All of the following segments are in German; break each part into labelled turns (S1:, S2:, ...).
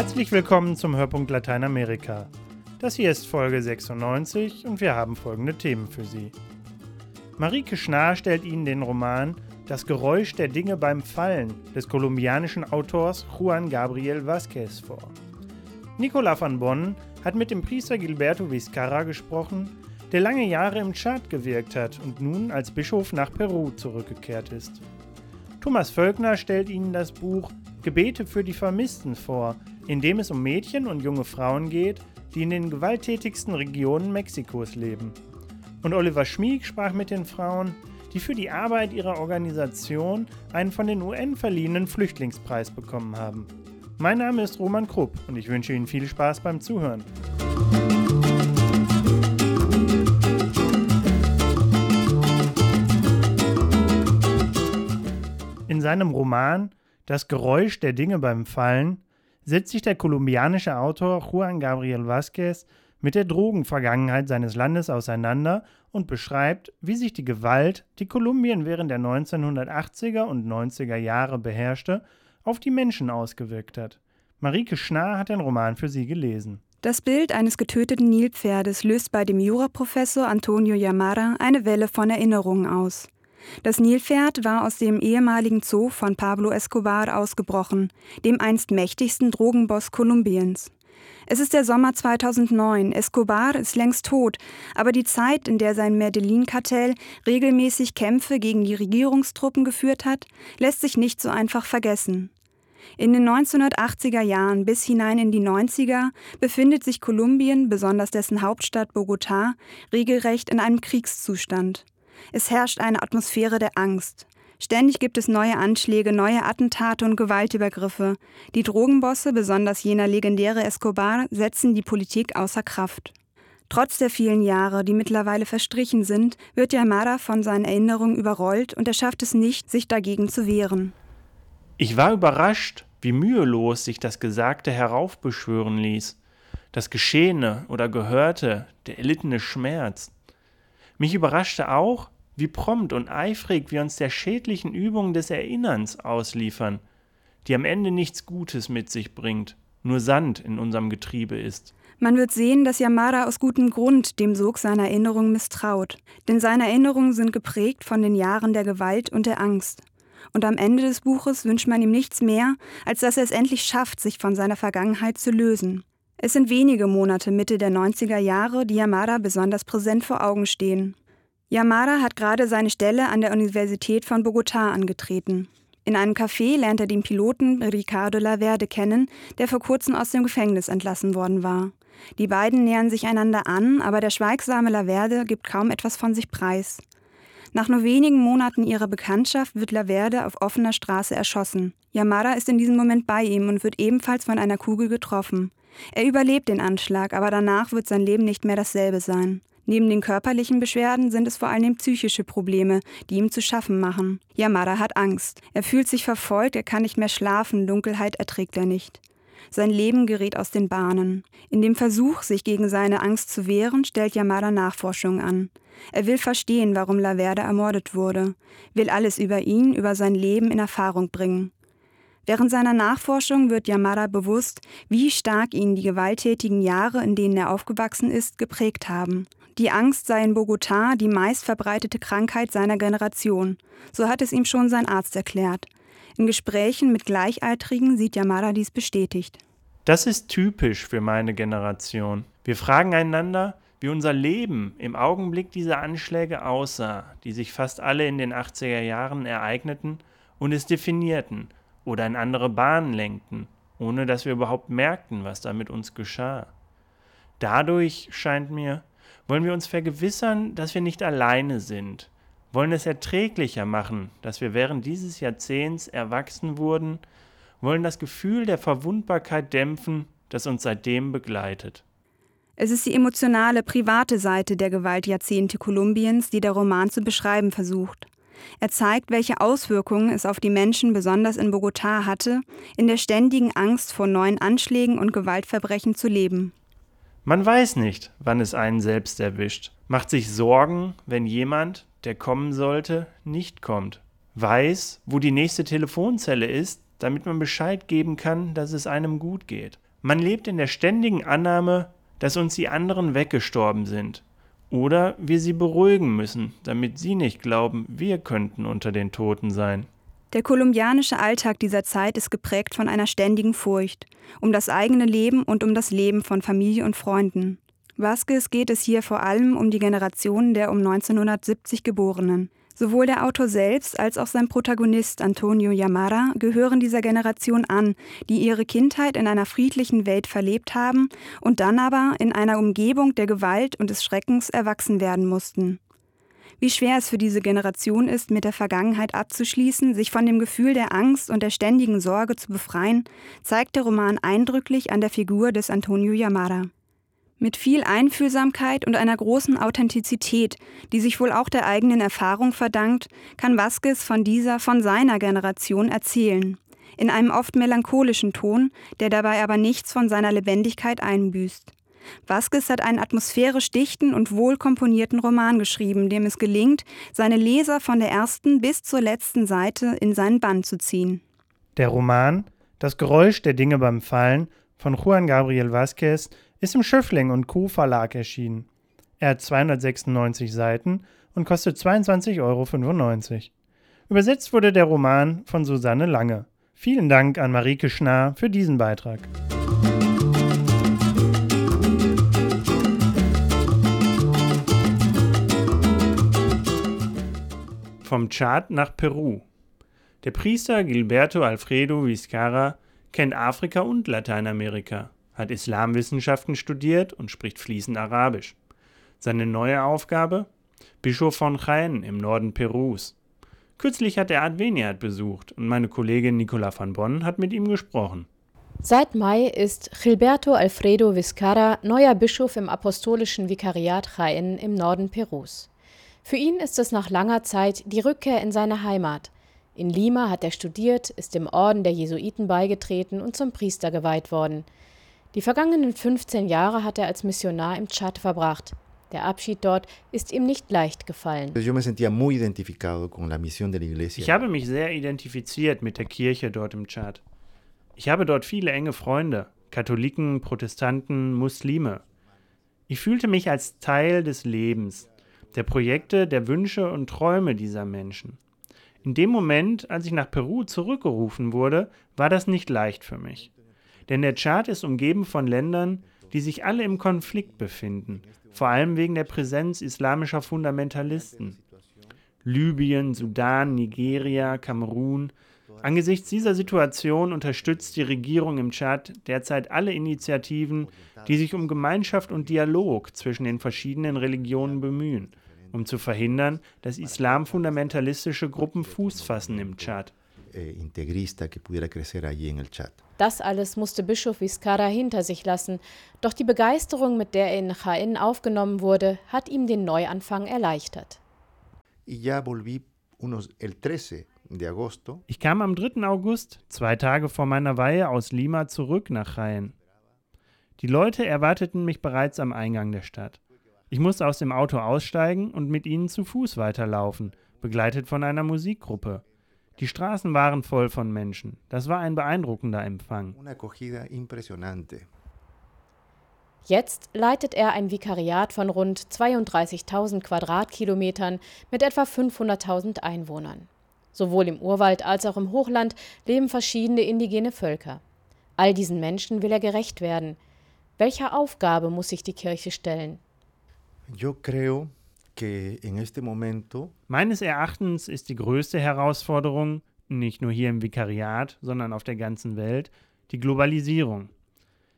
S1: Herzlich willkommen zum Hörpunkt Lateinamerika. Das hier ist Folge 96 und wir haben folgende Themen für Sie. Marike Schnarr stellt Ihnen den Roman Das Geräusch der Dinge beim Fallen des kolumbianischen Autors Juan Gabriel Vázquez vor. Nicola van Bonn hat mit dem Priester Gilberto Vizcarra gesprochen, der lange Jahre im Tschad gewirkt hat und nun als Bischof nach Peru zurückgekehrt ist. Thomas Völkner stellt Ihnen das Buch Gebete für die Vermissten vor, in dem es um Mädchen und junge Frauen geht, die in den gewalttätigsten Regionen Mexikos leben. Und Oliver Schmieg sprach mit den Frauen, die für die Arbeit ihrer Organisation einen von den UN verliehenen Flüchtlingspreis bekommen haben. Mein Name ist Roman Krupp und ich wünsche Ihnen viel Spaß beim Zuhören. In seinem Roman Das Geräusch der Dinge beim Fallen setzt sich der kolumbianische Autor Juan Gabriel Vázquez mit der Drogenvergangenheit seines Landes auseinander und beschreibt, wie sich die Gewalt, die Kolumbien während der 1980er und 90er Jahre beherrschte, auf die Menschen ausgewirkt hat. Marike Schnarr hat den Roman für sie gelesen.
S2: Das Bild eines getöteten Nilpferdes löst bei dem Juraprofessor Antonio Yamara eine Welle von Erinnerungen aus. Das Nilpferd war aus dem ehemaligen Zoo von Pablo Escobar ausgebrochen, dem einst mächtigsten Drogenboss Kolumbiens. Es ist der Sommer 2009. Escobar ist längst tot, aber die Zeit, in der sein Medellin-Kartell regelmäßig Kämpfe gegen die Regierungstruppen geführt hat, lässt sich nicht so einfach vergessen. In den 1980er Jahren bis hinein in die 90er befindet sich Kolumbien, besonders dessen Hauptstadt Bogotá, regelrecht in einem Kriegszustand. Es herrscht eine Atmosphäre der Angst. Ständig gibt es neue Anschläge, neue Attentate und Gewaltübergriffe. Die Drogenbosse, besonders jener legendäre Escobar, setzen die Politik außer Kraft. Trotz der vielen Jahre, die mittlerweile verstrichen sind, wird Yamada von seinen Erinnerungen überrollt und er schafft es nicht, sich dagegen zu wehren.
S1: Ich war überrascht, wie mühelos sich das Gesagte heraufbeschwören ließ. Das Geschehene oder Gehörte, der erlittene Schmerz. Mich überraschte auch, wie prompt und eifrig wir uns der schädlichen Übung des Erinnerns ausliefern, die am Ende nichts Gutes mit sich bringt, nur Sand in unserem Getriebe ist.
S2: Man wird sehen, dass Yamada aus gutem Grund dem Sog seiner Erinnerungen misstraut, denn seine Erinnerungen sind geprägt von den Jahren der Gewalt und der Angst. Und am Ende des Buches wünscht man ihm nichts mehr, als dass er es endlich schafft, sich von seiner Vergangenheit zu lösen. Es sind wenige Monate Mitte der 90er Jahre, die Yamada besonders präsent vor Augen stehen. Yamada hat gerade seine Stelle an der Universität von Bogotá angetreten. In einem Café lernt er den Piloten Ricardo Laverde kennen, der vor kurzem aus dem Gefängnis entlassen worden war. Die beiden nähern sich einander an, aber der schweigsame Laverde gibt kaum etwas von sich preis. Nach nur wenigen Monaten ihrer Bekanntschaft wird Laverde auf offener Straße erschossen. Yamada ist in diesem Moment bei ihm und wird ebenfalls von einer Kugel getroffen. Er überlebt den Anschlag, aber danach wird sein Leben nicht mehr dasselbe sein. Neben den körperlichen Beschwerden sind es vor allem psychische Probleme, die ihm zu schaffen machen. Yamada hat Angst. Er fühlt sich verfolgt, er kann nicht mehr schlafen, Dunkelheit erträgt er nicht. Sein Leben gerät aus den Bahnen. In dem Versuch, sich gegen seine Angst zu wehren, stellt Yamada Nachforschungen an. Er will verstehen, warum Laverde ermordet wurde, will alles über ihn, über sein Leben in Erfahrung bringen. Während seiner Nachforschung wird Yamada bewusst, wie stark ihn die gewalttätigen Jahre, in denen er aufgewachsen ist, geprägt haben. Die Angst sei in Bogotá die meistverbreitete Krankheit seiner Generation. So hat es ihm schon sein Arzt erklärt. In Gesprächen mit Gleichaltrigen sieht Yamada dies bestätigt.
S1: Das ist typisch für meine Generation. Wir fragen einander, wie unser Leben im Augenblick dieser Anschläge aussah, die sich fast alle in den 80er Jahren ereigneten und es definierten oder in andere Bahnen lenkten, ohne dass wir überhaupt merkten, was da mit uns geschah. Dadurch scheint mir, wollen wir uns vergewissern, dass wir nicht alleine sind, wollen es erträglicher machen, dass wir während dieses Jahrzehnts erwachsen wurden, wollen das Gefühl der Verwundbarkeit dämpfen, das uns seitdem begleitet.
S2: Es ist die emotionale, private Seite der Gewaltjahrzehnte Kolumbiens, die der Roman zu beschreiben versucht. Er zeigt, welche Auswirkungen es auf die Menschen besonders in Bogotá hatte, in der ständigen Angst vor neuen Anschlägen und Gewaltverbrechen zu leben.
S1: Man weiß nicht, wann es einen selbst erwischt, macht sich Sorgen, wenn jemand, der kommen sollte, nicht kommt, weiß, wo die nächste Telefonzelle ist, damit man Bescheid geben kann, dass es einem gut geht, Man lebt in der ständigen Annahme, dass uns die anderen weggestorben sind oder wir sie beruhigen müssen, damit sie nicht glauben, wir könnten unter den Toten sein.
S2: Der kolumbianische Alltag dieser Zeit ist geprägt von einer ständigen Furcht um das eigene Leben und um das Leben von Familie und Freunden. Vasquez geht es hier vor allem um die Generation der um 1970 Geborenen. Sowohl der Autor selbst als auch sein Protagonist Antonio Yamara gehören dieser Generation an, die ihre Kindheit in einer friedlichen Welt verlebt haben und dann aber in einer Umgebung der Gewalt und des Schreckens erwachsen werden mussten. Wie schwer es für diese Generation ist, mit der Vergangenheit abzuschließen, sich von dem Gefühl der Angst und der ständigen Sorge zu befreien, zeigt der Roman eindrücklich an der Figur des Antonio Yamara. Mit viel Einfühlsamkeit und einer großen Authentizität, die sich wohl auch der eigenen Erfahrung verdankt, kann Vasquez von dieser, von seiner Generation erzählen. In einem oft melancholischen Ton, der dabei aber nichts von seiner Lebendigkeit einbüßt. Vasquez hat einen atmosphärisch dichten und wohl komponierten Roman geschrieben, dem es gelingt, seine Leser von der ersten bis zur letzten Seite in seinen Bann zu ziehen.
S1: Der Roman Das Geräusch der Dinge beim Fallen von Juan Gabriel Vasquez ist im Schöffling und Co. Verlag erschienen. Er hat 296 Seiten und kostet 22,95 Euro. Übersetzt wurde der Roman von Susanne Lange. Vielen Dank an Marike Schnarr für diesen Beitrag. Vom Tschad nach Peru. Der Priester Gilberto Alfredo Vizcarra kennt Afrika und Lateinamerika hat Islamwissenschaften studiert und spricht fließend Arabisch. Seine neue Aufgabe? Bischof von Jaén im Norden Perus. Kürzlich hat er Adveniat besucht und meine Kollegin Nicola van Bonn hat mit ihm gesprochen.
S3: Seit Mai ist Gilberto Alfredo Vizcarra neuer Bischof im apostolischen Vikariat Jaén im Norden Perus. Für ihn ist es nach langer Zeit die Rückkehr in seine Heimat. In Lima hat er studiert, ist dem Orden der Jesuiten beigetreten und zum Priester geweiht worden. Die vergangenen 15 Jahre hat er als Missionar im Tschad verbracht. Der Abschied dort ist ihm nicht leicht gefallen. Ich
S1: habe mich sehr identifiziert mit der Kirche dort im Tschad. Ich habe dort viele enge Freunde, Katholiken, Protestanten, Muslime. Ich fühlte mich als Teil des Lebens, der Projekte, der Wünsche und Träume dieser Menschen. In dem Moment, als ich nach Peru zurückgerufen wurde, war das nicht leicht für mich. Denn der Tschad ist umgeben von Ländern, die sich alle im Konflikt befinden, vor allem wegen der Präsenz islamischer Fundamentalisten. Libyen, Sudan, Nigeria, Kamerun. Angesichts dieser Situation unterstützt die Regierung im Tschad derzeit alle Initiativen, die sich um Gemeinschaft und Dialog zwischen den verschiedenen Religionen bemühen, um zu verhindern, dass islamfundamentalistische Gruppen Fuß fassen im Tschad. Eh,
S3: das alles musste Bischof Vizcarra hinter sich lassen, doch die Begeisterung, mit der er in Jaén aufgenommen wurde, hat ihm den Neuanfang erleichtert.
S1: Ich kam am 3. August, zwei Tage vor meiner Weihe, aus Lima zurück nach Jaén. Die Leute erwarteten mich bereits am Eingang der Stadt. Ich musste aus dem Auto aussteigen und mit ihnen zu Fuß weiterlaufen, begleitet von einer Musikgruppe. Die Straßen waren voll von Menschen. Das war ein beeindruckender Empfang.
S3: Jetzt leitet er ein Vikariat von rund 32.000 Quadratkilometern mit etwa 500.000 Einwohnern. Sowohl im Urwald als auch im Hochland leben verschiedene indigene Völker. All diesen Menschen will er gerecht werden. Welcher Aufgabe muss sich die Kirche stellen?
S1: Yo creo Meines Erachtens ist die größte Herausforderung, nicht nur hier im Vikariat, sondern auf der ganzen Welt, die Globalisierung.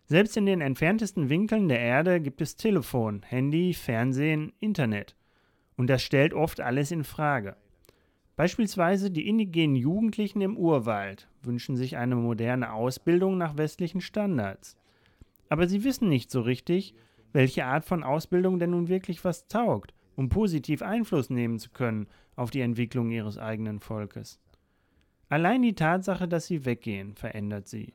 S1: Selbst in den entferntesten Winkeln der Erde gibt es Telefon, Handy, Fernsehen, Internet. Und das stellt oft alles in Frage. Beispielsweise die indigenen Jugendlichen im Urwald wünschen sich eine moderne Ausbildung nach westlichen Standards. Aber sie wissen nicht so richtig, welche Art von Ausbildung denn nun wirklich was taugt um positiv Einfluss nehmen zu können auf die Entwicklung ihres eigenen Volkes. Allein die Tatsache, dass sie weggehen, verändert sie.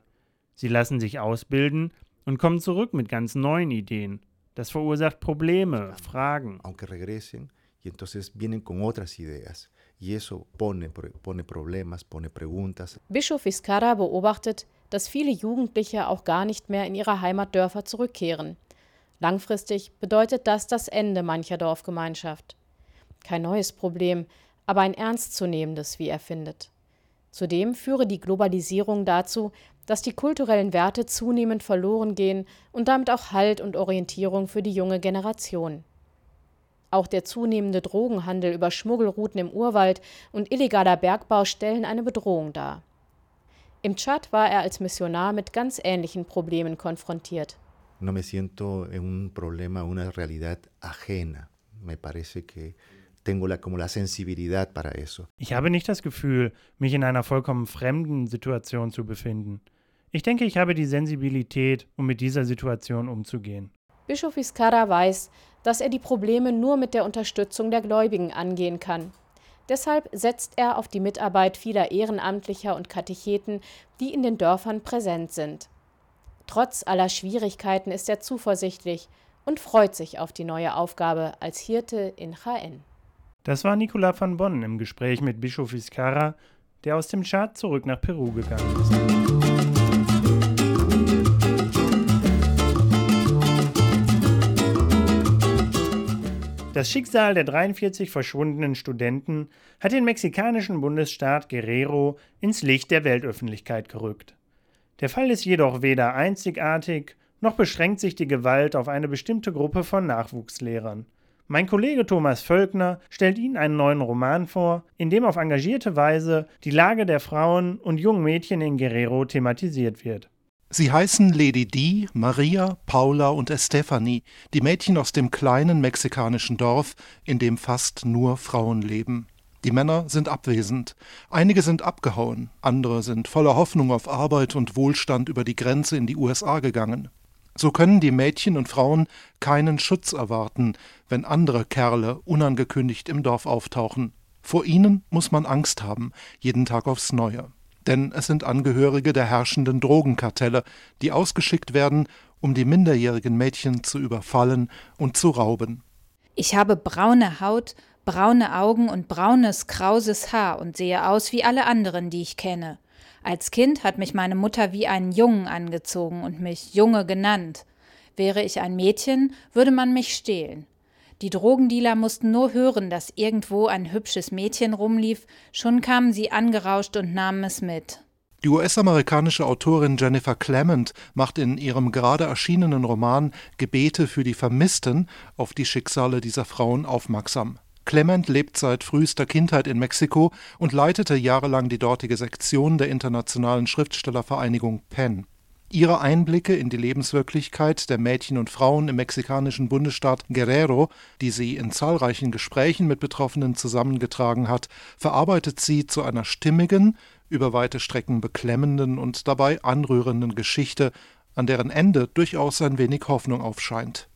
S1: Sie lassen sich ausbilden und kommen zurück mit ganz neuen Ideen. Das verursacht Probleme, Fragen.
S4: y entonces vienen con otras ideas. Y eso pone, pone problemas, pone preguntas.
S3: Bischof Vizcarra beobachtet, dass viele Jugendliche auch gar nicht mehr in ihre Heimatdörfer zurückkehren. Langfristig bedeutet das das Ende mancher Dorfgemeinschaft. Kein neues Problem, aber ein ernstzunehmendes, wie er findet. Zudem führe die Globalisierung dazu, dass die kulturellen Werte zunehmend verloren gehen und damit auch Halt und Orientierung für die junge Generation. Auch der zunehmende Drogenhandel über Schmuggelrouten im Urwald und illegaler Bergbau stellen eine Bedrohung dar. Im Tschad war er als Missionar mit ganz ähnlichen Problemen konfrontiert.
S4: No me siento en un problema, una realidad ajena. Me parece que tengo la, como la sensibilidad para eso.
S1: Ich habe nicht das Gefühl, mich in einer vollkommen fremden Situation zu befinden. Ich denke, ich habe die Sensibilität, um mit dieser Situation umzugehen.
S3: Bischof Vizcarra weiß, dass er die Probleme nur mit der Unterstützung der Gläubigen angehen kann. Deshalb setzt er auf die Mitarbeit vieler Ehrenamtlicher und Katecheten, die in den Dörfern präsent sind. Trotz aller Schwierigkeiten ist er zuversichtlich und freut sich auf die neue Aufgabe als Hirte in HN.
S1: Das war Nicolas van Bonn im Gespräch mit Bischof Vizcarra, der aus dem Tschad zurück nach Peru gegangen ist. Das Schicksal der 43 verschwundenen Studenten hat den mexikanischen Bundesstaat Guerrero ins Licht der Weltöffentlichkeit gerückt. Der Fall ist jedoch weder einzigartig, noch beschränkt sich die Gewalt auf eine bestimmte Gruppe von Nachwuchslehrern. Mein Kollege Thomas Völkner stellt Ihnen einen neuen Roman vor, in dem auf engagierte Weise die Lage der Frauen und jungen Mädchen in Guerrero thematisiert wird.
S5: Sie heißen Lady Di, Maria, Paula und Estefanie, die Mädchen aus dem kleinen mexikanischen Dorf, in dem fast nur Frauen leben. Die Männer sind abwesend. Einige sind abgehauen, andere sind voller Hoffnung auf Arbeit und Wohlstand über die Grenze in die USA gegangen. So können die Mädchen und Frauen keinen Schutz erwarten, wenn andere Kerle unangekündigt im Dorf auftauchen. Vor ihnen muss man Angst haben, jeden Tag aufs Neue denn es sind Angehörige der herrschenden Drogenkartelle, die ausgeschickt werden, um die minderjährigen Mädchen zu überfallen und zu rauben.
S6: Ich habe braune Haut, braune Augen und braunes, krauses Haar und sehe aus wie alle anderen, die ich kenne. Als Kind hat mich meine Mutter wie einen Jungen angezogen und mich Junge genannt. Wäre ich ein Mädchen, würde man mich stehlen. Die Drogendealer mussten nur hören, dass irgendwo ein hübsches Mädchen rumlief, schon kamen sie angerauscht und nahmen es mit.
S5: Die US-amerikanische Autorin Jennifer Clement macht in ihrem gerade erschienenen Roman Gebete für die Vermissten auf die Schicksale dieser Frauen aufmerksam. Clement lebt seit frühester Kindheit in Mexiko und leitete jahrelang die dortige Sektion der Internationalen Schriftstellervereinigung PEN. Ihre Einblicke in die Lebenswirklichkeit der Mädchen und Frauen im mexikanischen Bundesstaat Guerrero, die sie in zahlreichen Gesprächen mit Betroffenen zusammengetragen hat, verarbeitet sie zu einer stimmigen, über weite Strecken beklemmenden und dabei anrührenden Geschichte, an deren Ende durchaus ein wenig Hoffnung aufscheint.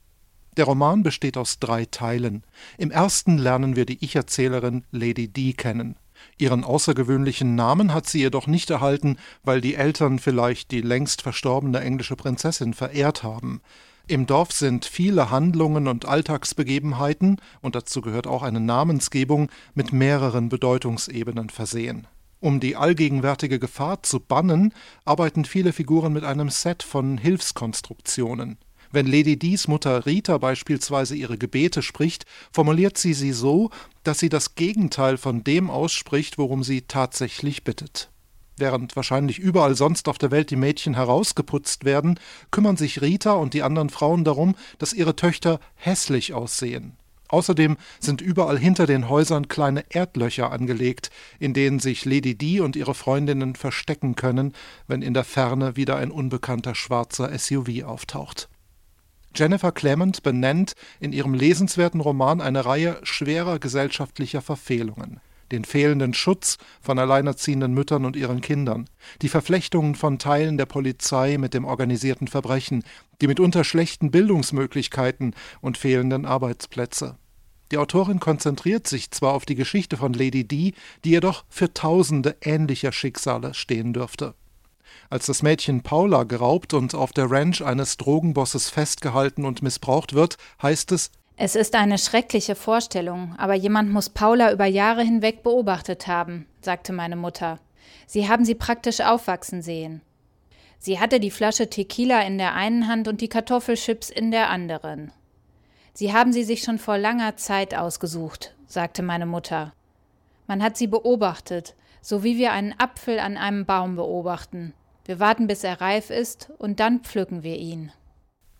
S5: Der Roman besteht aus drei Teilen. Im ersten lernen wir die Ich-Erzählerin Lady D kennen. Ihren außergewöhnlichen Namen hat sie jedoch nicht erhalten, weil die Eltern vielleicht die längst verstorbene englische Prinzessin verehrt haben. Im Dorf sind viele Handlungen und Alltagsbegebenheiten, und dazu gehört auch eine Namensgebung, mit mehreren Bedeutungsebenen versehen. Um die allgegenwärtige Gefahr zu bannen, arbeiten viele Figuren mit einem Set von Hilfskonstruktionen. Wenn Lady Dies Mutter Rita beispielsweise ihre Gebete spricht, formuliert sie sie so, dass sie das Gegenteil von dem ausspricht, worum sie tatsächlich bittet. Während wahrscheinlich überall sonst auf der Welt die Mädchen herausgeputzt werden, kümmern sich Rita und die anderen Frauen darum, dass ihre Töchter hässlich aussehen. Außerdem sind überall hinter den Häusern kleine Erdlöcher angelegt, in denen sich Lady Di und ihre Freundinnen verstecken können, wenn in der Ferne wieder ein unbekannter schwarzer SUV auftaucht. Jennifer Clement benennt in ihrem lesenswerten Roman eine Reihe schwerer gesellschaftlicher Verfehlungen den fehlenden Schutz von alleinerziehenden Müttern und ihren Kindern, die Verflechtungen von Teilen der Polizei mit dem organisierten Verbrechen, die mitunter schlechten Bildungsmöglichkeiten und fehlenden Arbeitsplätze. Die Autorin konzentriert sich zwar auf die Geschichte von Lady Di, die jedoch für tausende ähnlicher Schicksale stehen dürfte. Als das Mädchen Paula geraubt und auf der Ranch eines Drogenbosses festgehalten und missbraucht wird, heißt es
S6: Es ist eine schreckliche Vorstellung, aber jemand muss Paula über Jahre hinweg beobachtet haben, sagte meine Mutter. Sie haben sie praktisch aufwachsen sehen. Sie hatte die Flasche Tequila in der einen Hand und die Kartoffelchips in der anderen. Sie haben sie sich schon vor langer Zeit ausgesucht, sagte meine Mutter. Man hat sie beobachtet, so wie wir einen Apfel an einem Baum beobachten. Wir warten, bis er reif ist, und dann pflücken wir ihn.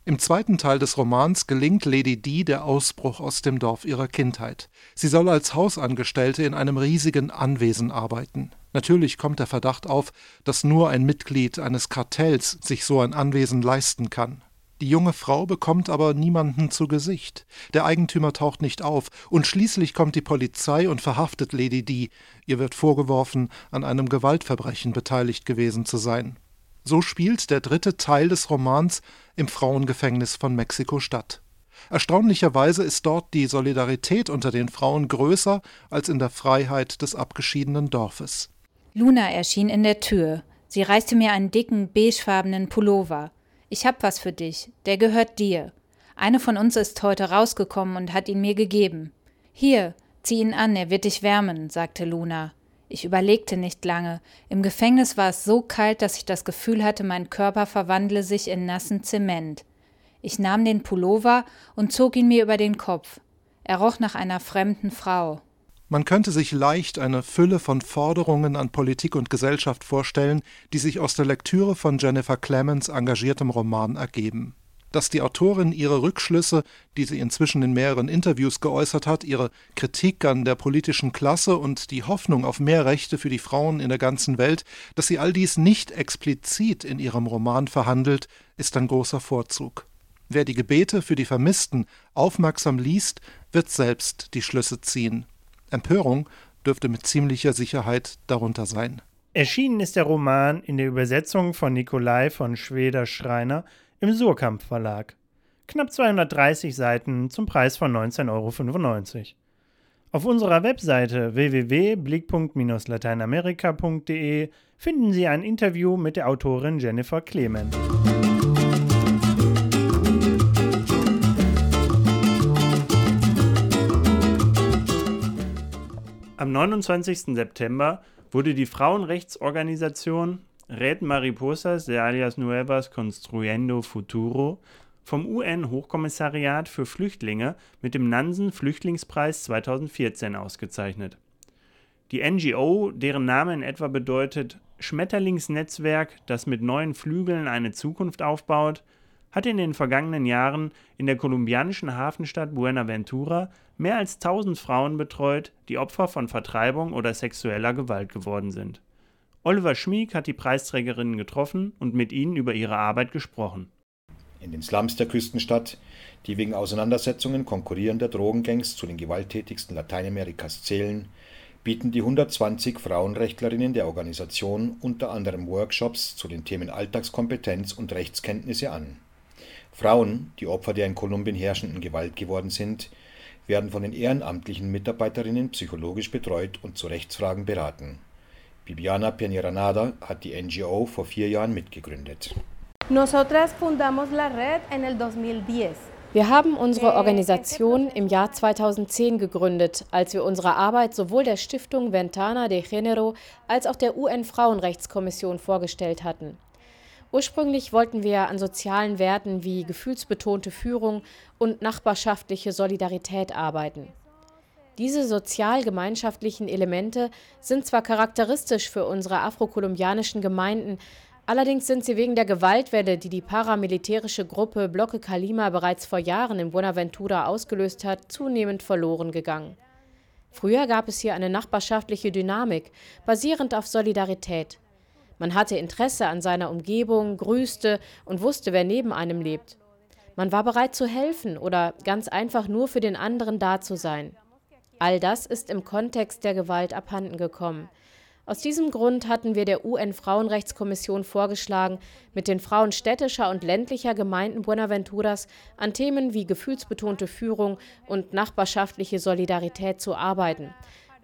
S5: Im zweiten Teil des Romans gelingt Lady Di der Ausbruch aus dem Dorf ihrer Kindheit. Sie soll als Hausangestellte in einem riesigen Anwesen arbeiten. Natürlich kommt der Verdacht auf, dass nur ein Mitglied eines Kartells sich so ein Anwesen leisten kann. Die junge Frau bekommt aber niemanden zu Gesicht. Der Eigentümer taucht nicht auf, und schließlich kommt die Polizei und verhaftet Lady Di. Ihr wird vorgeworfen, an einem Gewaltverbrechen beteiligt gewesen zu sein. So spielt der dritte Teil des Romans im Frauengefängnis von Mexiko-Stadt. Erstaunlicherweise ist dort die Solidarität unter den Frauen größer als in der Freiheit des abgeschiedenen Dorfes.
S6: Luna erschien in der Tür. Sie reichte mir einen dicken, beigefarbenen Pullover. Ich hab was für dich, der gehört dir. Eine von uns ist heute rausgekommen und hat ihn mir gegeben. Hier, zieh ihn an, er wird dich wärmen, sagte Luna. Ich überlegte nicht lange. Im Gefängnis war es so kalt, dass ich das Gefühl hatte, mein Körper verwandle sich in nassen Zement. Ich nahm den Pullover und zog ihn mir über den Kopf. Er roch nach einer fremden Frau.
S5: Man könnte sich leicht eine Fülle von Forderungen an Politik und Gesellschaft vorstellen, die sich aus der Lektüre von Jennifer Clemens engagiertem Roman ergeben. Dass die Autorin ihre Rückschlüsse, die sie inzwischen in mehreren Interviews geäußert hat, ihre Kritik an der politischen Klasse und die Hoffnung auf mehr Rechte für die Frauen in der ganzen Welt, dass sie all dies nicht explizit in ihrem Roman verhandelt, ist ein großer Vorzug. Wer die Gebete für die Vermissten aufmerksam liest, wird selbst die Schlüsse ziehen. Empörung dürfte mit ziemlicher Sicherheit darunter sein.
S1: Erschienen ist der Roman in der Übersetzung von Nikolai von Schweder-Schreiner im Surkamp Verlag. Knapp 230 Seiten zum Preis von 19,95 Euro. Auf unserer Webseite www.blickpunkt-lateinamerika.de finden Sie ein Interview mit der Autorin Jennifer Clement. Am 29. September wurde die Frauenrechtsorganisation Red Mariposas de alias Nuevas Construyendo Futuro vom UN-Hochkommissariat für Flüchtlinge mit dem Nansen Flüchtlingspreis 2014 ausgezeichnet. Die NGO, deren Name in etwa bedeutet Schmetterlingsnetzwerk, das mit neuen Flügeln eine Zukunft aufbaut, hat in den vergangenen Jahren in der kolumbianischen Hafenstadt Buenaventura mehr als 1000 Frauen betreut, die Opfer von Vertreibung oder sexueller Gewalt geworden sind. Oliver Schmieg hat die Preisträgerinnen getroffen und mit ihnen über ihre Arbeit gesprochen.
S7: In den Slums der Küstenstadt, die wegen Auseinandersetzungen konkurrierender Drogengangs zu den gewalttätigsten Lateinamerikas zählen, bieten die 120 Frauenrechtlerinnen der Organisation unter anderem Workshops zu den Themen Alltagskompetenz und Rechtskenntnisse an. Frauen, die Opfer der in Kolumbien herrschenden Gewalt geworden sind, werden von den ehrenamtlichen Mitarbeiterinnen psychologisch betreut und zu Rechtsfragen beraten. Bibiana Peñeranada hat die NGO vor vier Jahren mitgegründet.
S3: Nosotras fundamos la red en el 2010. Wir haben unsere Organisation im Jahr 2010 gegründet, als wir unsere Arbeit sowohl der Stiftung Ventana de Género als auch der UN-Frauenrechtskommission vorgestellt hatten. Ursprünglich wollten wir an sozialen Werten wie gefühlsbetonte Führung und nachbarschaftliche Solidarität arbeiten. Diese sozial-gemeinschaftlichen Elemente sind zwar charakteristisch für unsere afrokolumbianischen Gemeinden, allerdings sind sie wegen der Gewaltwelle, die die paramilitärische Gruppe Bloque Kalima bereits vor Jahren in Buenaventura ausgelöst hat, zunehmend verloren gegangen. Früher gab es hier eine nachbarschaftliche Dynamik, basierend auf Solidarität. Man hatte Interesse an seiner Umgebung, grüßte und wusste, wer neben einem lebt. Man war bereit zu helfen oder ganz einfach nur für den anderen da zu sein. All das ist im Kontext der Gewalt abhanden gekommen. Aus diesem Grund hatten wir der UN-Frauenrechtskommission vorgeschlagen, mit den Frauen städtischer und ländlicher Gemeinden Buenaventuras an Themen wie gefühlsbetonte Führung und nachbarschaftliche Solidarität zu arbeiten.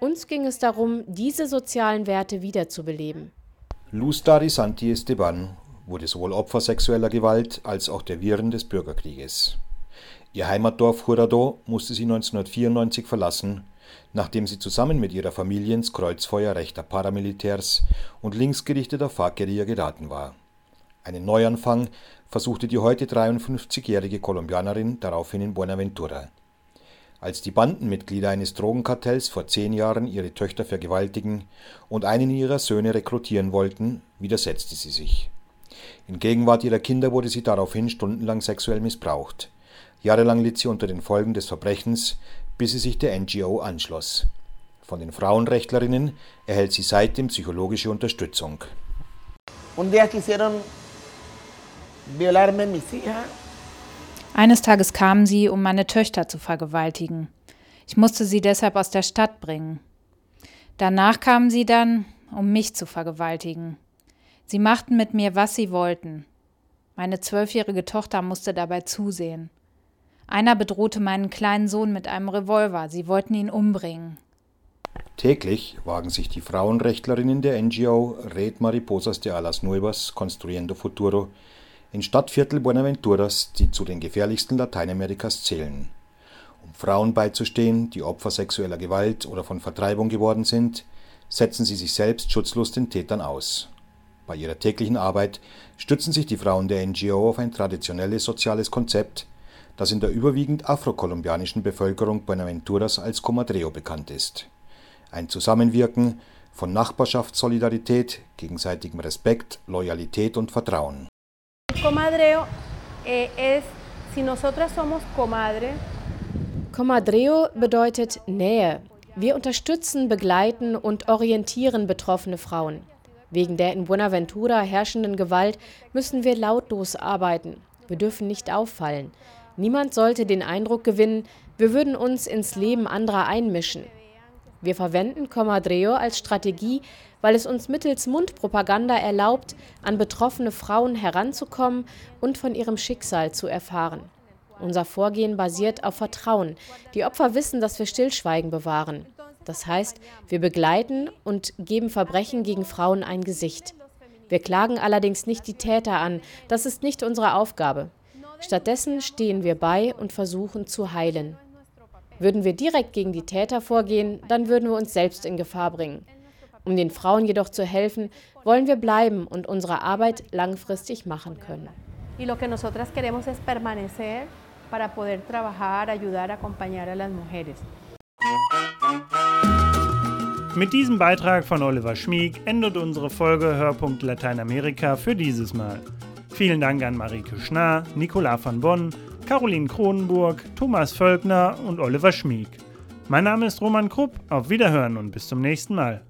S3: Uns ging es darum, diese sozialen Werte wiederzubeleben.
S7: Luz Santi Esteban wurde sowohl Opfer sexueller Gewalt als auch der Viren des Bürgerkrieges. Ihr Heimatdorf Jurado musste sie 1994 verlassen, nachdem sie zusammen mit ihrer Familie ins Kreuzfeuer rechter Paramilitärs und linksgerichteter FARC-Guerilla geraten war. Einen Neuanfang versuchte die heute 53-jährige Kolumbianerin daraufhin in Buenaventura. Als die Bandenmitglieder eines Drogenkartells vor zehn Jahren ihre Töchter vergewaltigen und einen ihrer Söhne rekrutieren wollten, widersetzte sie sich. In Gegenwart ihrer Kinder wurde sie daraufhin stundenlang sexuell missbraucht. Jahrelang litt sie unter den Folgen des Verbrechens, bis sie sich der NGO anschloss. Von den Frauenrechtlerinnen erhält sie seitdem psychologische Unterstützung.
S8: Un día quisieron violarme mis hijas.
S6: Eines Tages kamen sie, um meine Töchter zu vergewaltigen. Ich musste sie deshalb aus der Stadt bringen. Danach kamen sie dann, um mich zu vergewaltigen. Sie machten mit mir, was sie wollten. Meine zwölfjährige Tochter musste dabei zusehen. Einer bedrohte meinen kleinen Sohn mit einem Revolver. Sie wollten ihn umbringen.
S7: Täglich wagen sich die Frauenrechtlerinnen der NGO Red Mariposas de Alas Nuevas Construyendo Futuro in Stadtviertel Buenaventuras, die zu den gefährlichsten Lateinamerikas zählen. Um Frauen beizustehen, die Opfer sexueller Gewalt oder von Vertreibung geworden sind, setzen sie sich selbst schutzlos den Tätern aus. Bei ihrer täglichen Arbeit stützen sich die Frauen der NGO auf ein traditionelles soziales Konzept, das in der überwiegend afrokolumbianischen Bevölkerung Buenaventuras als Comadreo bekannt ist. Ein Zusammenwirken von Nachbarschaftssolidarität, gegenseitigem Respekt, Loyalität und Vertrauen.
S9: Comadreo eh, es, si nosotras somos comadre.
S3: Comadreo bedeutet Nähe. Wir unterstützen, begleiten und orientieren betroffene Frauen. Wegen der in Buenaventura herrschenden Gewalt müssen wir lautlos arbeiten. Wir dürfen nicht auffallen. Niemand sollte den Eindruck gewinnen, wir würden uns ins Leben anderer einmischen. Wir verwenden Comadreo als Strategie, weil es uns mittels Mundpropaganda erlaubt, an betroffene Frauen heranzukommen und von ihrem Schicksal zu erfahren. Unser Vorgehen basiert auf Vertrauen. Die Opfer wissen, dass wir Stillschweigen bewahren. Das heißt, wir begleiten und geben Verbrechen gegen Frauen ein Gesicht. Wir klagen allerdings nicht die Täter an, das ist nicht unsere Aufgabe. Stattdessen stehen wir bei und versuchen zu heilen. Würden wir direkt gegen die Täter vorgehen, dann würden wir uns selbst in Gefahr bringen. Um den Frauen jedoch zu helfen, wollen wir bleiben und unsere Arbeit langfristig machen können.
S9: Y lo que nosotras queremos es permanecer para poder trabajar, ayudar, acompañar a las mujeres.
S1: Mit diesem Beitrag von Oliver Schmieg endet unsere Folge Hörpunkt Lateinamerika für dieses Mal. Vielen Dank an Marike Schnarr, Nicola van Bonn, Caroline Kronenburg, Thomas Völkner und Oliver Schmieg. Mein Name ist Roman Krupp, auf Wiederhören und bis zum nächsten Mal.